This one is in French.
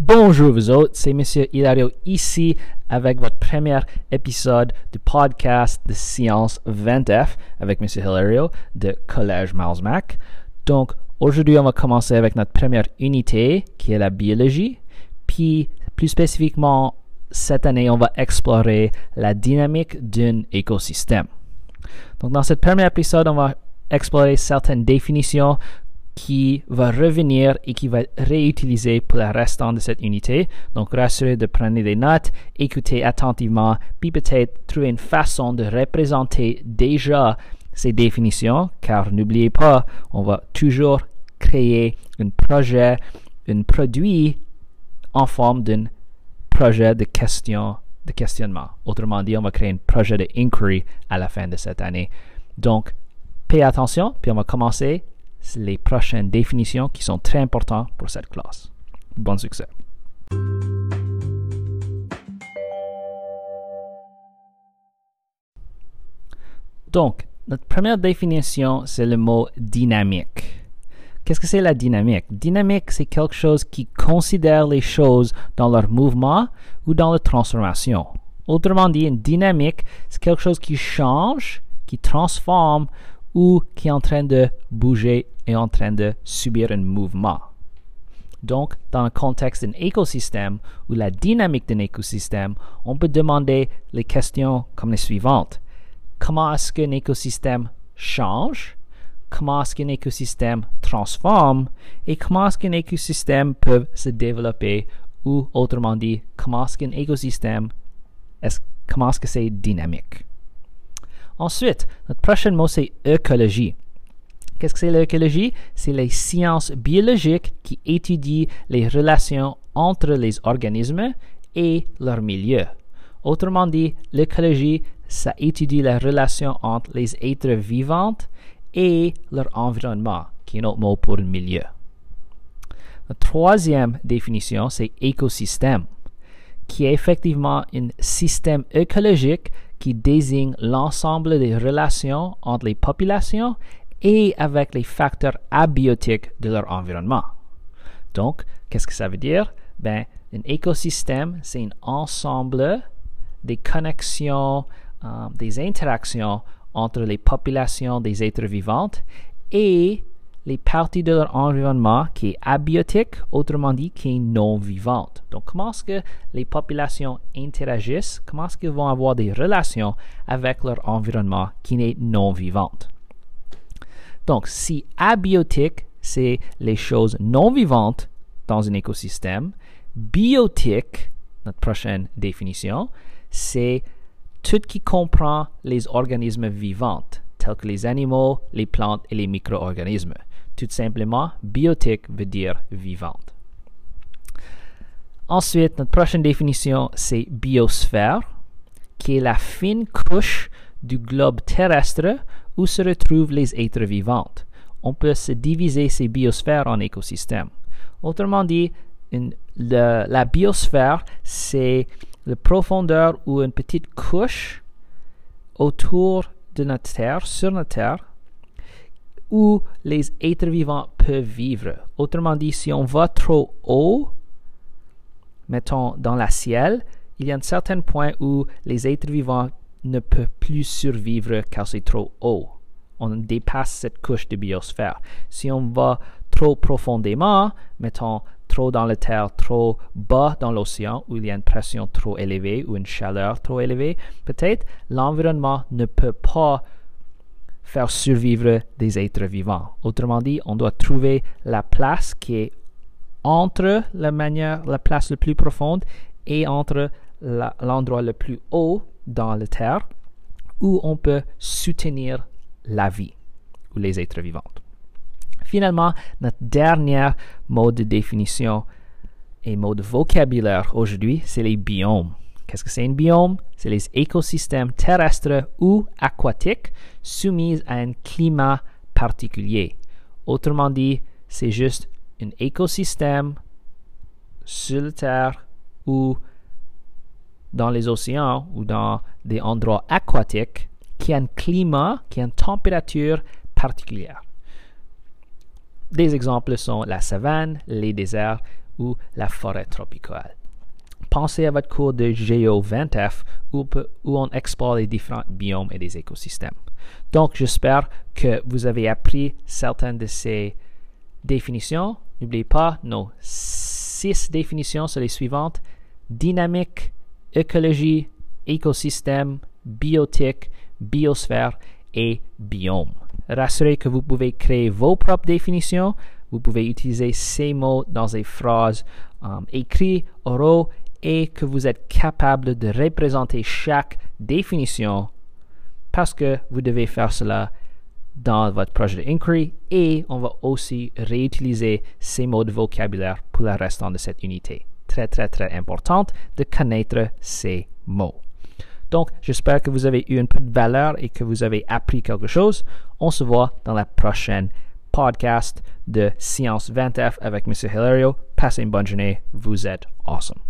Bonjour vous autres, c'est Monsieur Hilario ici avec votre premier épisode du podcast de Science 20F avec Monsieur Hilario de Collège Mac. Donc aujourd'hui on va commencer avec notre première unité qui est la biologie. Puis plus spécifiquement cette année on va explorer la dynamique d'un écosystème. Donc dans ce premier épisode on va explorer certaines définitions qui va revenir et qui va réutiliser pour le restant de cette unité. Donc, rassurez de prendre des notes, écoutez attentivement, puis peut-être trouver une façon de représenter déjà ces définitions, car n'oubliez pas, on va toujours créer un projet, un produit en forme d'un projet de question, de questionnement. Autrement dit, on va créer un projet de inquiry à la fin de cette année. Donc, payez attention, puis on va commencer les prochaines définitions qui sont très importantes pour cette classe. Bon succès. Donc, notre première définition, c'est le mot dynamique. Qu'est-ce que c'est la dynamique? Dynamique, c'est quelque chose qui considère les choses dans leur mouvement ou dans leur transformation. Autrement dit, une dynamique, c'est quelque chose qui change, qui transforme ou qui est en train de bouger et en train de subir un mouvement. Donc, dans le contexte d'un écosystème ou la dynamique d'un écosystème, on peut demander les questions comme les suivantes. Comment est-ce qu'un écosystème change? Comment est-ce qu'un écosystème transforme? Et comment est-ce qu'un écosystème peut se développer? Ou autrement dit, comment est-ce qu'un écosystème, est comment est-ce que c'est dynamique? Ensuite, notre prochain mot, c'est écologie. Qu'est-ce que c'est l'écologie? C'est les sciences biologiques qui étudient les relations entre les organismes et leur milieu. Autrement dit, l'écologie, ça étudie la relation entre les êtres vivants et leur environnement, qui est un autre mot pour le milieu. La troisième définition, c'est écosystème, qui est effectivement un système écologique qui désigne l'ensemble des relations entre les populations et avec les facteurs abiotiques de leur environnement. Donc, qu'est-ce que ça veut dire? Ben, un écosystème, c'est un ensemble des connexions, euh, des interactions entre les populations des êtres vivants et les parties de leur environnement qui est abiotique, autrement dit, qui est non vivante. Donc, comment est-ce que les populations interagissent, comment est-ce qu'elles vont avoir des relations avec leur environnement qui n'est non vivante? Donc, si abiotique, c'est les choses non vivantes dans un écosystème, biotique, notre prochaine définition, c'est tout qui comprend les organismes vivants, tels que les animaux, les plantes et les micro-organismes. Tout simplement, biotique veut dire vivante. Ensuite, notre prochaine définition, c'est biosphère, qui est la fine couche du globe terrestre où se retrouvent les êtres vivants. On peut se diviser ces biosphères en écosystèmes. Autrement dit, la biosphère, c'est la profondeur ou une petite couche autour de notre Terre, sur notre Terre, où les êtres vivants peuvent vivre. Autrement dit, si on va trop haut, mettons dans la ciel, il y a un certain point où les êtres vivants ne peuvent plus survivre car c'est trop haut. On dépasse cette couche de biosphère. Si on va trop profondément, mettons trop dans la terre, trop bas dans l'océan, où il y a une pression trop élevée ou une chaleur trop élevée, peut-être l'environnement ne peut pas faire survivre des êtres vivants. Autrement dit, on doit trouver la place qui est entre la manière, la place la plus profonde et entre l'endroit le plus haut dans la terre où on peut soutenir la vie ou les êtres vivants. Finalement, notre dernier mot de définition et mot de vocabulaire aujourd'hui, c'est les biomes. Qu'est-ce que c'est un biome? C'est les écosystèmes terrestres ou aquatiques soumis à un climat particulier. Autrement dit, c'est juste un écosystème sur la Terre ou dans les océans ou dans des endroits aquatiques qui a un climat, qui a une température particulière. Des exemples sont la savane, les déserts ou la forêt tropicale. Pensez à votre cours de Géo 20F où, on explore les différents biomes et les écosystèmes. Donc, j'espère que vous avez appris certaines de ces définitions. N'oubliez pas, nos six définitions sont les suivantes. Dynamique, écologie, écosystème, biotique, biosphère et biome. Rassurez que vous pouvez créer vos propres définitions. Vous pouvez utiliser ces mots dans des phrases um, écrites, oraux, et que vous êtes capable de représenter chaque définition parce que vous devez faire cela dans votre projet d'inquiry et on va aussi réutiliser ces mots de vocabulaire pour le restant de cette unité. Très, très, très importante de connaître ces mots. Donc, j'espère que vous avez eu un peu de valeur et que vous avez appris quelque chose. On se voit dans la prochaine podcast de Science 20F avec M. Hilario. Passez une bonne journée. Vous êtes awesome.